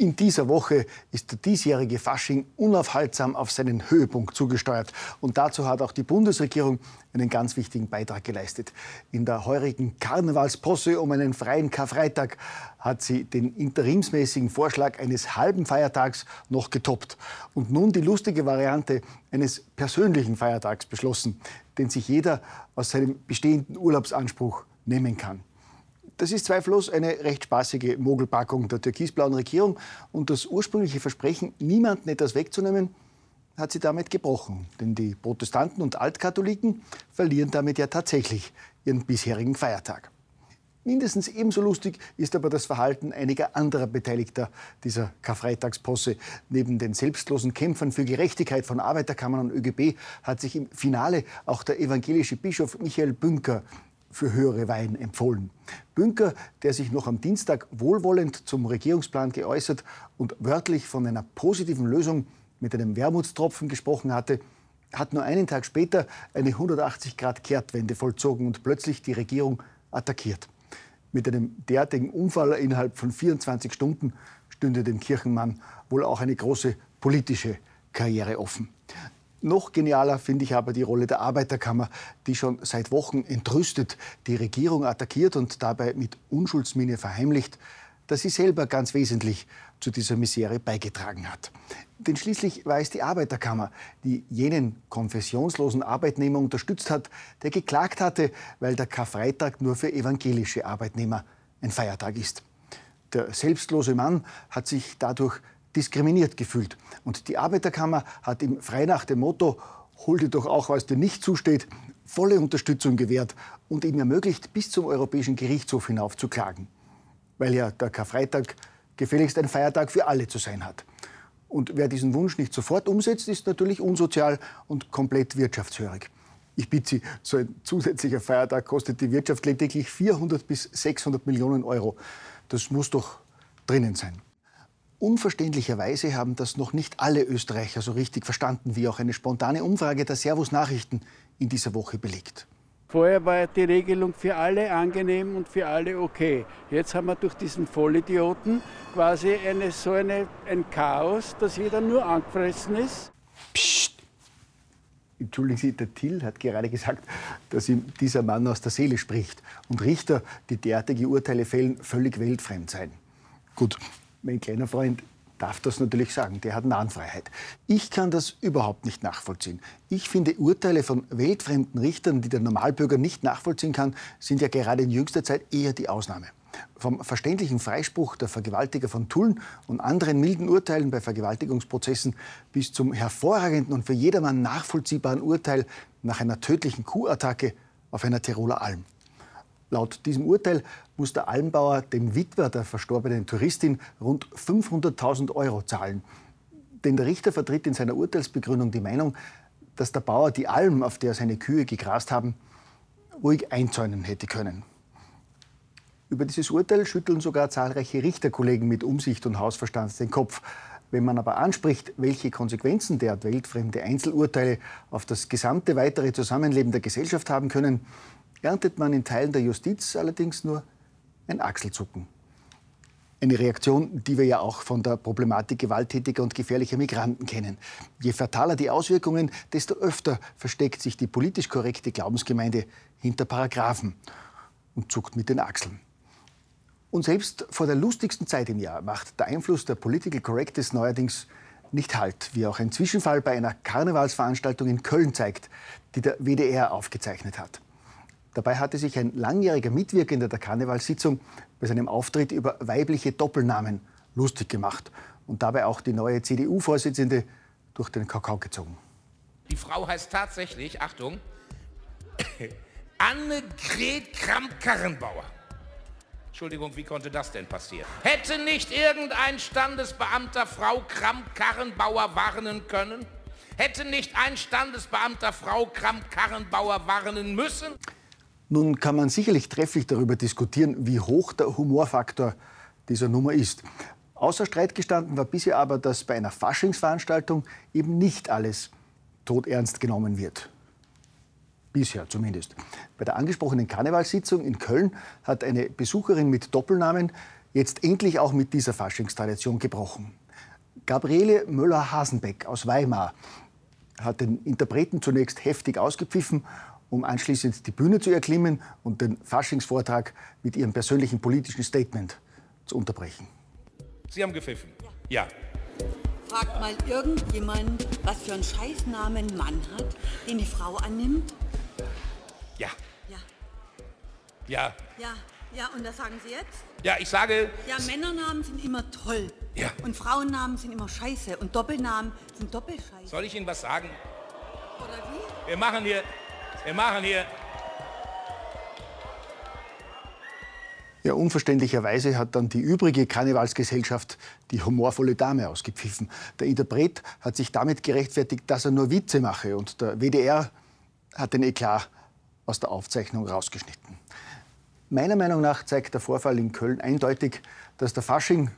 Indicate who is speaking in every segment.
Speaker 1: In dieser Woche ist der diesjährige Fasching unaufhaltsam auf seinen Höhepunkt zugesteuert. Und dazu hat auch die Bundesregierung einen ganz wichtigen Beitrag geleistet. In der heurigen Karnevalsposse um einen freien Karfreitag hat sie den interimsmäßigen Vorschlag eines halben Feiertags noch getoppt. Und nun die lustige Variante eines persönlichen Feiertags beschlossen, den sich jeder aus seinem bestehenden Urlaubsanspruch nehmen kann. Das ist zweifellos eine recht spaßige Mogelpackung der türkisblauen Regierung. Und das ursprüngliche Versprechen, niemanden etwas wegzunehmen, hat sie damit gebrochen. Denn die Protestanten und Altkatholiken verlieren damit ja tatsächlich ihren bisherigen Feiertag. Mindestens ebenso lustig ist aber das Verhalten einiger anderer Beteiligter dieser Karfreitagsposse. Neben den selbstlosen Kämpfern für Gerechtigkeit von Arbeiterkammern und ÖGB hat sich im Finale auch der evangelische Bischof Michael Bünker für höhere Weihen empfohlen. Bünker, der sich noch am Dienstag wohlwollend zum Regierungsplan geäußert und wörtlich von einer positiven Lösung mit einem Wermutstropfen gesprochen hatte, hat nur einen Tag später eine 180-Grad-Kehrtwende vollzogen und plötzlich die Regierung attackiert. Mit einem derartigen Unfall innerhalb von 24 Stunden stünde dem Kirchenmann wohl auch eine große politische Karriere offen. Noch genialer finde ich aber die Rolle der Arbeiterkammer, die schon seit Wochen entrüstet die Regierung attackiert und dabei mit Unschuldsmine verheimlicht, dass sie selber ganz wesentlich zu dieser Misere beigetragen hat. Denn schließlich war es die Arbeiterkammer, die jenen konfessionslosen Arbeitnehmer unterstützt hat, der geklagt hatte, weil der Karfreitag nur für evangelische Arbeitnehmer ein Feiertag ist. Der selbstlose Mann hat sich dadurch diskriminiert gefühlt. Und die Arbeiterkammer hat ihm frei nach dem Motto, hol dir doch auch, was dir nicht zusteht, volle Unterstützung gewährt und ihm ermöglicht, bis zum Europäischen Gerichtshof hinauf zu klagen. Weil ja der Karfreitag gefälligst ein Feiertag für alle zu sein hat. Und wer diesen Wunsch nicht sofort umsetzt, ist natürlich unsozial und komplett wirtschaftshörig. Ich bitte Sie, so ein zusätzlicher Feiertag kostet die Wirtschaft lediglich 400 bis 600 Millionen Euro. Das muss doch drinnen sein. Unverständlicherweise haben das noch nicht alle Österreicher so richtig verstanden, wie auch eine spontane Umfrage der Servus Nachrichten in dieser Woche belegt.
Speaker 2: Vorher war die Regelung für alle angenehm und für alle okay. Jetzt haben wir durch diesen Vollidioten quasi eine, so eine, ein Chaos, dass jeder nur angefressen ist.
Speaker 1: Psst! Entschuldigen Sie, der Till hat gerade gesagt, dass ihm dieser Mann aus der Seele spricht und Richter, die derartige Urteile fällen, völlig weltfremd seien. Gut, mein kleiner Freund darf das natürlich sagen, der hat Nahenfreiheit. Ich kann das überhaupt nicht nachvollziehen. Ich finde, Urteile von weltfremden Richtern, die der Normalbürger nicht nachvollziehen kann, sind ja gerade in jüngster Zeit eher die Ausnahme. Vom verständlichen Freispruch der Vergewaltiger von Tulln und anderen milden Urteilen bei Vergewaltigungsprozessen bis zum hervorragenden und für jedermann nachvollziehbaren Urteil nach einer tödlichen Kuhattacke auf einer Tiroler Alm. Laut diesem Urteil muss der Almbauer dem Witwer der verstorbenen Touristin rund 500.000 Euro zahlen. Denn der Richter vertritt in seiner Urteilsbegründung die Meinung, dass der Bauer die Alm, auf der seine Kühe gegrast haben, ruhig einzäunen hätte können. Über dieses Urteil schütteln sogar zahlreiche Richterkollegen mit Umsicht und Hausverstand den Kopf. Wenn man aber anspricht, welche Konsequenzen der weltfremde Einzelurteile auf das gesamte weitere Zusammenleben der Gesellschaft haben können, erntet man in Teilen der Justiz allerdings nur ein Achselzucken. Eine Reaktion, die wir ja auch von der Problematik gewalttätiger und gefährlicher Migranten kennen. Je fataler die Auswirkungen, desto öfter versteckt sich die politisch korrekte Glaubensgemeinde hinter Paragraphen und zuckt mit den Achseln. Und selbst vor der lustigsten Zeit im Jahr macht der Einfluss der Political Correctness neuerdings nicht Halt, wie auch ein Zwischenfall bei einer Karnevalsveranstaltung in Köln zeigt, die der WDR aufgezeichnet hat. Dabei hatte sich ein langjähriger Mitwirkender der Karnevalssitzung bei seinem Auftritt über weibliche Doppelnamen lustig gemacht und dabei auch die neue CDU-Vorsitzende durch den Kakao gezogen.
Speaker 3: Die Frau heißt tatsächlich, Achtung, Annegret Kramp-Karrenbauer. Entschuldigung, wie konnte das denn passieren? Hätte nicht irgendein Standesbeamter Frau Kramp-Karrenbauer warnen können? Hätte nicht ein Standesbeamter Frau Kramp-Karrenbauer warnen müssen?
Speaker 1: Nun kann man sicherlich trefflich darüber diskutieren, wie hoch der Humorfaktor dieser Nummer ist. Außer Streit gestanden war bisher aber, dass bei einer Faschingsveranstaltung eben nicht alles todernst genommen wird. Bisher zumindest. Bei der angesprochenen Karnevalssitzung in Köln hat eine Besucherin mit Doppelnamen jetzt endlich auch mit dieser Faschingstradition gebrochen. Gabriele Müller-Hasenbeck aus Weimar hat den Interpreten zunächst heftig ausgepfiffen, um anschließend die Bühne zu erklimmen und den Faschingsvortrag mit ihrem persönlichen politischen Statement zu unterbrechen.
Speaker 3: Sie haben gepfiffen? Ja.
Speaker 4: Fragt mal irgendjemand, was für einen Scheißnamen ein Mann hat, den die Frau annimmt?
Speaker 3: Ja.
Speaker 4: Ja.
Speaker 3: Ja.
Speaker 4: Ja. Ja, und das sagen Sie jetzt?
Speaker 3: Ja, ich sage.
Speaker 4: Ja, Männernamen sind immer toll.
Speaker 3: Ja.
Speaker 4: Und Frauennamen sind immer scheiße. Und Doppelnamen sind doppelscheiße.
Speaker 3: Soll ich Ihnen was sagen?
Speaker 4: Oder wie?
Speaker 3: Wir machen hier. Wir machen hier.
Speaker 1: Ja, unverständlicherweise hat dann die übrige Karnevalsgesellschaft die humorvolle Dame ausgepfiffen. Der Interpret hat sich damit gerechtfertigt, dass er nur Witze mache und der WDR hat den Eklat aus der Aufzeichnung rausgeschnitten. Meiner Meinung nach zeigt der Vorfall in Köln eindeutig, dass der Fasching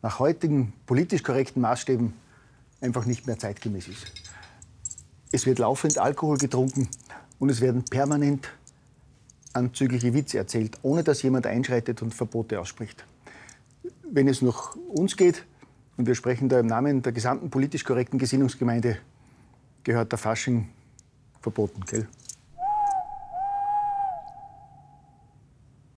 Speaker 1: nach heutigen politisch korrekten Maßstäben einfach nicht mehr zeitgemäß ist. Es wird laufend Alkohol getrunken und es werden permanent anzügliche Witze erzählt, ohne dass jemand einschreitet und Verbote ausspricht. Wenn es nach uns geht, und wir sprechen da im Namen der gesamten politisch korrekten Gesinnungsgemeinde, gehört der Fasching verboten, gell?